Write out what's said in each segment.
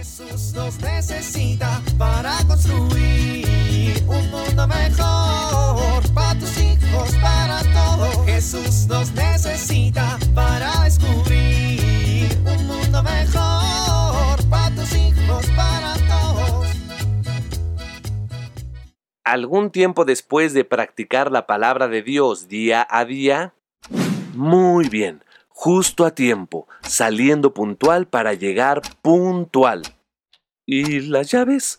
Jesús nos necesita para construir un mundo mejor para tus hijos, para todos. Jesús nos necesita para descubrir un mundo mejor para tus hijos, para todos. Algún tiempo después de practicar la palabra de Dios día a día, muy bien, justo a tiempo, saliendo puntual para llegar puntual. ¿Y las llaves?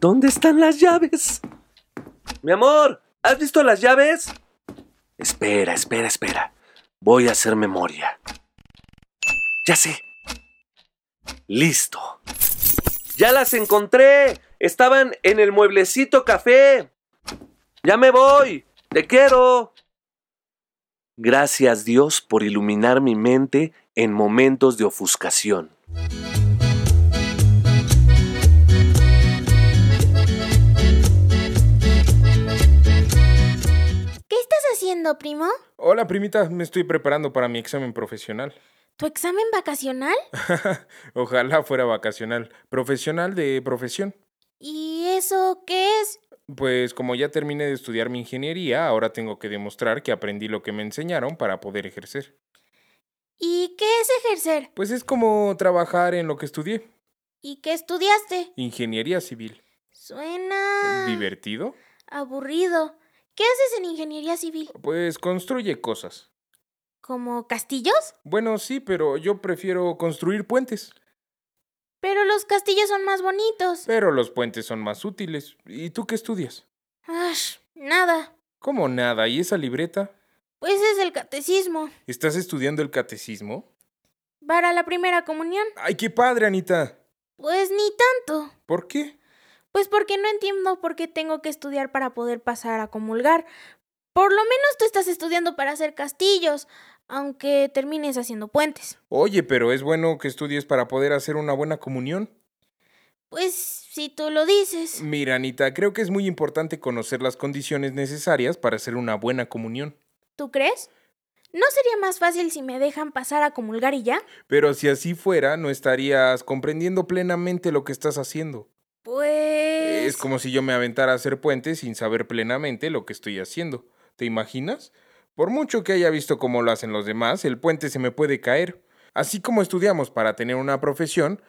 ¿Dónde están las llaves? Mi amor, ¿has visto las llaves? Espera, espera, espera. Voy a hacer memoria. Ya sé. Listo. Ya las encontré. Estaban en el mueblecito café. Ya me voy. Te quiero. Gracias Dios por iluminar mi mente en momentos de ofuscación. ¿Qué estás haciendo, primo? Hola, primita, me estoy preparando para mi examen profesional. ¿Tu examen vacacional? Ojalá fuera vacacional, profesional de profesión. ¿Y eso qué es? Pues como ya terminé de estudiar mi ingeniería, ahora tengo que demostrar que aprendí lo que me enseñaron para poder ejercer. ¿Y qué es ejercer? Pues es como trabajar en lo que estudié, ¿Y qué estudiaste? ingeniería civil. Suena... ¿Divertido? Aburrido. ¿Qué haces en ingeniería civil? Pues construye cosas. ¿Como castillos? Bueno, sí, pero yo prefiero construir puentes. Pero los castillos son más bonitos. Pero los puentes son más útiles. ¿Y tú qué estudias? Ash, nada. ¿Cómo nada? ¿Y esa libreta? Pues es el catecismo. ¿Estás estudiando el catecismo? Para la primera comunión. ¡Ay, qué padre, Anita! Pues ni tanto. ¿Por qué? Pues porque no entiendo por qué tengo que estudiar para poder pasar a comulgar. Por lo menos tú estás estudiando para hacer castillos, aunque termines haciendo puentes. Oye, pero es bueno que estudies para poder hacer una buena comunión. Pues si tú lo dices. Mira, Anita, creo que es muy importante conocer las condiciones necesarias para hacer una buena comunión. ¿Tú crees? ¿No sería más fácil si me dejan pasar a comulgar y ya? Pero si así fuera, no estarías comprendiendo plenamente lo que estás haciendo. Pues... Es como si yo me aventara a hacer puentes sin saber plenamente lo que estoy haciendo. ¿Te imaginas? Por mucho que haya visto cómo lo hacen los demás, el puente se me puede caer. Así como estudiamos para tener una profesión,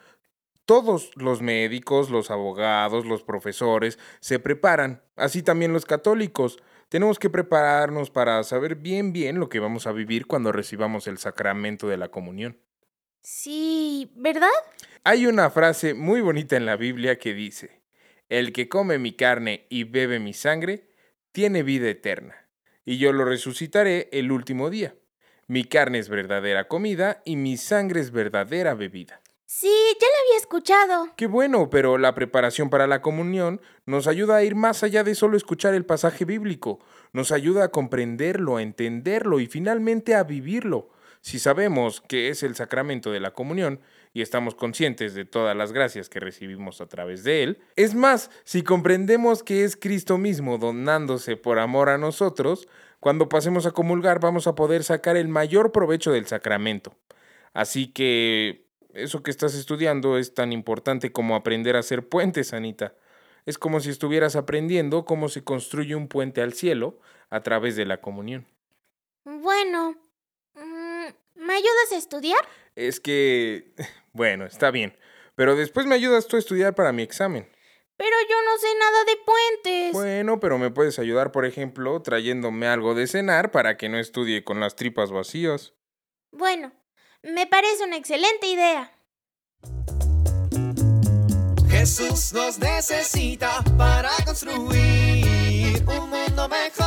todos los médicos, los abogados, los profesores se preparan, así también los católicos. Tenemos que prepararnos para saber bien bien lo que vamos a vivir cuando recibamos el sacramento de la comunión. Sí, ¿verdad? Hay una frase muy bonita en la Biblia que dice, El que come mi carne y bebe mi sangre, tiene vida eterna, y yo lo resucitaré el último día. Mi carne es verdadera comida y mi sangre es verdadera bebida. Sí, ya lo había escuchado. Qué bueno, pero la preparación para la comunión nos ayuda a ir más allá de solo escuchar el pasaje bíblico, nos ayuda a comprenderlo, a entenderlo y finalmente a vivirlo. Si sabemos que es el sacramento de la comunión y estamos conscientes de todas las gracias que recibimos a través de él, es más, si comprendemos que es Cristo mismo donándose por amor a nosotros, cuando pasemos a comulgar vamos a poder sacar el mayor provecho del sacramento. Así que eso que estás estudiando es tan importante como aprender a hacer puentes, Anita. Es como si estuvieras aprendiendo cómo se construye un puente al cielo a través de la comunión. Bueno, mm, ¿me ayudas a estudiar? Es que, bueno, está bien, pero después me ayudas tú a estudiar para mi examen. Pero yo no sé nada de puentes. Bueno, pero me puedes ayudar, por ejemplo, trayéndome algo de cenar para que no estudie con las tripas vacías. Bueno, me parece una excelente idea. Jesús nos necesita para construir un mundo mejor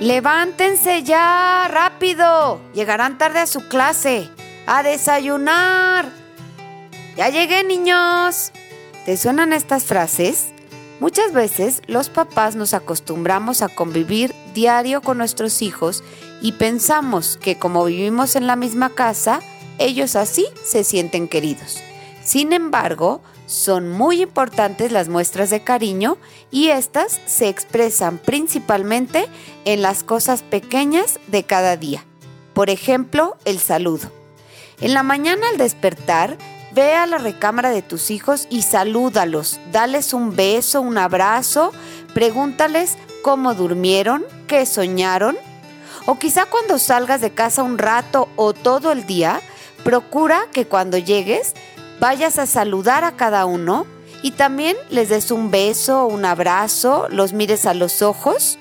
Levántense ya, rápido. Llegarán tarde a su clase. A desayunar. Ya llegué, niños. ¿Te suenan estas frases? Muchas veces los papás nos acostumbramos a convivir diario con nuestros hijos y pensamos que como vivimos en la misma casa, ellos así se sienten queridos. Sin embargo, son muy importantes las muestras de cariño y estas se expresan principalmente en las cosas pequeñas de cada día. Por ejemplo, el saludo. En la mañana al despertar, ve a la recámara de tus hijos y salúdalos. Dales un beso, un abrazo, pregúntales cómo durmieron, qué soñaron. O quizá cuando salgas de casa un rato o todo el día, procura que cuando llegues vayas a saludar a cada uno y también les des un beso, un abrazo, los mires a los ojos.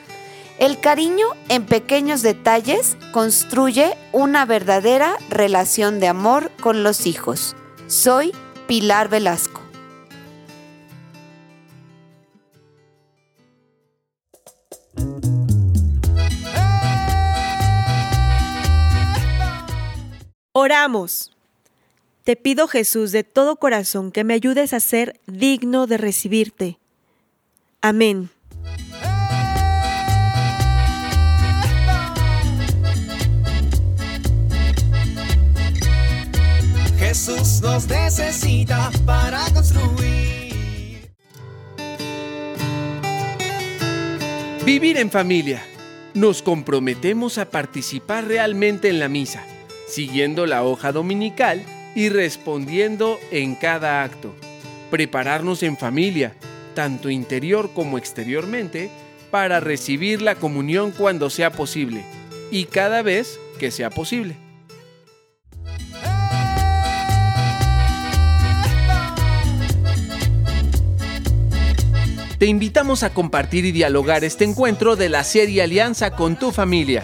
El cariño en pequeños detalles construye una verdadera relación de amor con los hijos. Soy Pilar Velasco. Oramos. Te pido Jesús de todo corazón que me ayudes a ser digno de recibirte. Amén. Jesús nos necesita para construir. Vivir en familia. Nos comprometemos a participar realmente en la misa, siguiendo la hoja dominical y respondiendo en cada acto. Prepararnos en familia, tanto interior como exteriormente, para recibir la comunión cuando sea posible y cada vez que sea posible. Te invitamos a compartir y dialogar este encuentro de la serie Alianza con tu familia.